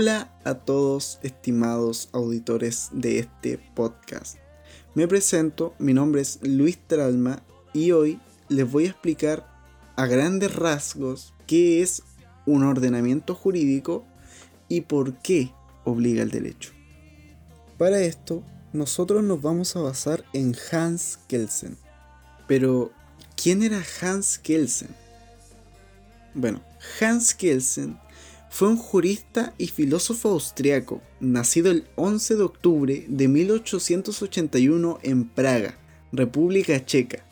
Hola a todos estimados auditores de este podcast. Me presento, mi nombre es Luis Tralma y hoy les voy a explicar a grandes rasgos qué es un ordenamiento jurídico y por qué obliga el derecho. Para esto, nosotros nos vamos a basar en Hans Kelsen. Pero, ¿quién era Hans Kelsen? Bueno, Hans Kelsen fue un jurista y filósofo austriaco, nacido el 11 de octubre de 1881 en Praga, República Checa,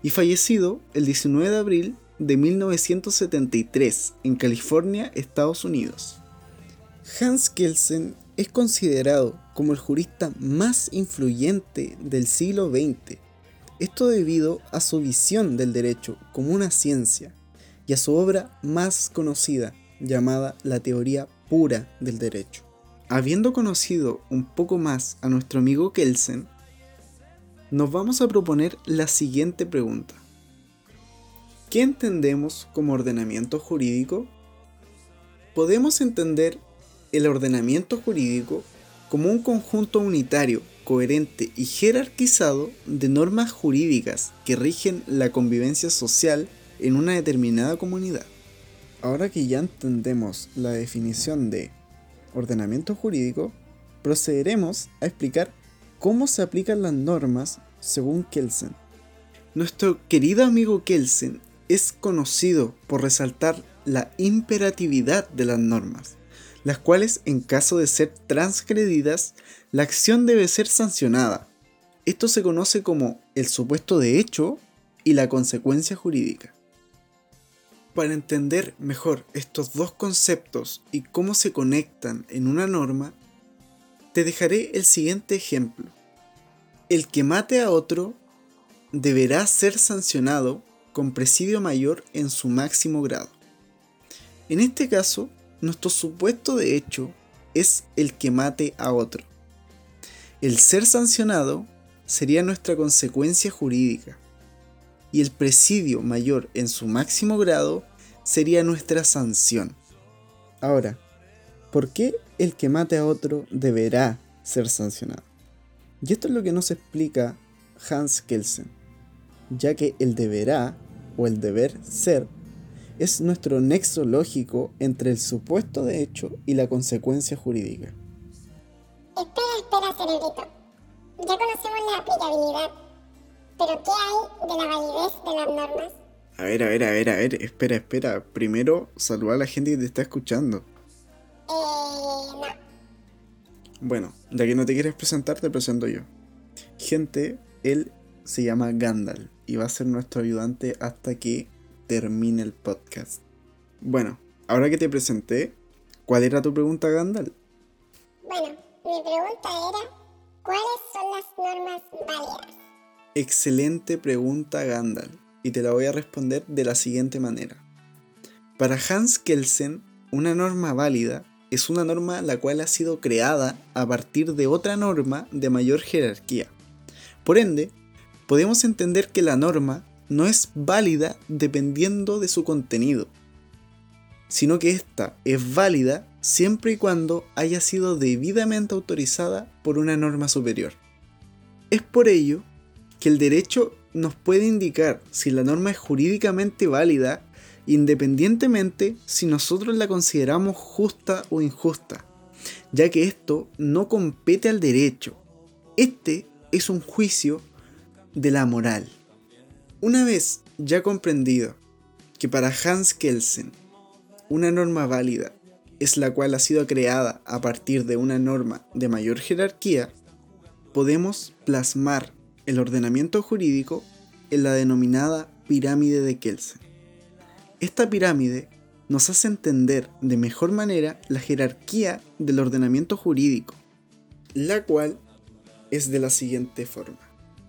y fallecido el 19 de abril de 1973 en California, Estados Unidos. Hans Kelsen es considerado como el jurista más influyente del siglo XX. Esto debido a su visión del derecho como una ciencia y a su obra más conocida llamada la teoría pura del derecho. Habiendo conocido un poco más a nuestro amigo Kelsen, nos vamos a proponer la siguiente pregunta. ¿Qué entendemos como ordenamiento jurídico? Podemos entender el ordenamiento jurídico como un conjunto unitario, coherente y jerarquizado de normas jurídicas que rigen la convivencia social en una determinada comunidad. Ahora que ya entendemos la definición de ordenamiento jurídico, procederemos a explicar cómo se aplican las normas según Kelsen. Nuestro querido amigo Kelsen es conocido por resaltar la imperatividad de las normas las cuales en caso de ser transgredidas, la acción debe ser sancionada. Esto se conoce como el supuesto de hecho y la consecuencia jurídica. Para entender mejor estos dos conceptos y cómo se conectan en una norma, te dejaré el siguiente ejemplo. El que mate a otro deberá ser sancionado con presidio mayor en su máximo grado. En este caso, nuestro supuesto de hecho es el que mate a otro. El ser sancionado sería nuestra consecuencia jurídica y el presidio mayor en su máximo grado sería nuestra sanción. Ahora, ¿por qué el que mate a otro deberá ser sancionado? Y esto es lo que nos explica Hans Kelsen, ya que el deberá o el deber ser es nuestro nexo lógico entre el supuesto de hecho y la consecuencia jurídica. Espera. Ya conocemos la aplicabilidad, pero ¿qué hay de la validez de las normas? A ver, a ver, a ver, a ver, espera, espera. Primero, saluda a la gente que te está escuchando. Eh, no. Bueno, ya que no te quieres presentar, te presento yo. Gente, él se llama Gandalf y va a ser nuestro ayudante hasta que termine el podcast. Bueno, ahora que te presenté, ¿cuál era tu pregunta, Gandalf? Bueno, mi pregunta era, ¿cuáles son las normas válidas? Excelente pregunta, Gandalf, y te la voy a responder de la siguiente manera. Para Hans Kelsen, una norma válida es una norma la cual ha sido creada a partir de otra norma de mayor jerarquía. Por ende, podemos entender que la norma no es válida dependiendo de su contenido, sino que ésta es válida siempre y cuando haya sido debidamente autorizada por una norma superior. Es por ello que el derecho nos puede indicar si la norma es jurídicamente válida independientemente si nosotros la consideramos justa o injusta, ya que esto no compete al derecho. Este es un juicio de la moral. Una vez ya comprendido que para Hans Kelsen una norma válida es la cual ha sido creada a partir de una norma de mayor jerarquía, podemos plasmar el ordenamiento jurídico en la denominada pirámide de Kelsen. Esta pirámide nos hace entender de mejor manera la jerarquía del ordenamiento jurídico, la cual es de la siguiente forma.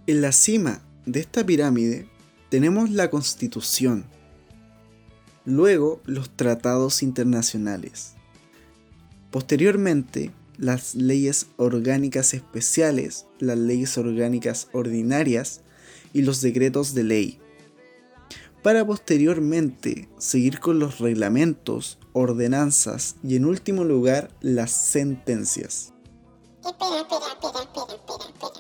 En la cima de esta pirámide tenemos la Constitución, luego los tratados internacionales, posteriormente las leyes orgánicas especiales, las leyes orgánicas ordinarias y los decretos de ley. para posteriormente seguir con los reglamentos, ordenanzas y en último lugar las sentencias. Espera, espera, espera, espera, espera, espera.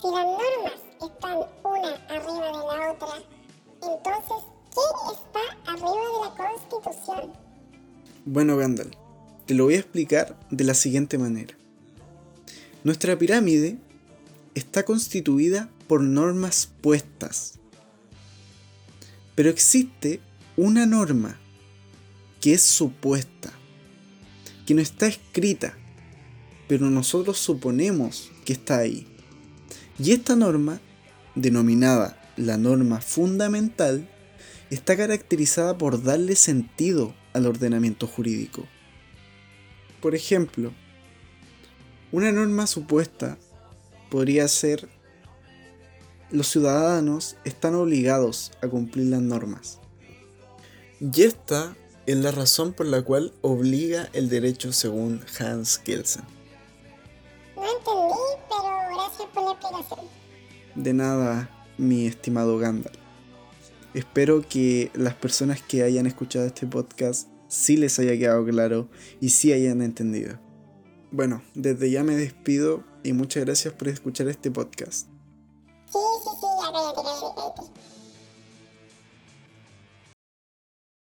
Si las normas están una arriba de la otra, entonces, ¿qué está arriba de la Constitución? Bueno, Gandalf, te lo voy a explicar de la siguiente manera. Nuestra pirámide está constituida por normas puestas. Pero existe una norma que es supuesta, que no está escrita, pero nosotros suponemos que está ahí. Y esta norma, denominada la norma fundamental, está caracterizada por darle sentido al ordenamiento jurídico. Por ejemplo, una norma supuesta podría ser los ciudadanos están obligados a cumplir las normas. Y esta es la razón por la cual obliga el derecho según Hans Kelsen. No entendí, pero gracias por la explicación. De nada, mi estimado Gandalf. Espero que las personas que hayan escuchado este podcast sí les haya quedado claro y sí hayan entendido. Bueno, desde ya me despido y muchas gracias por escuchar este podcast.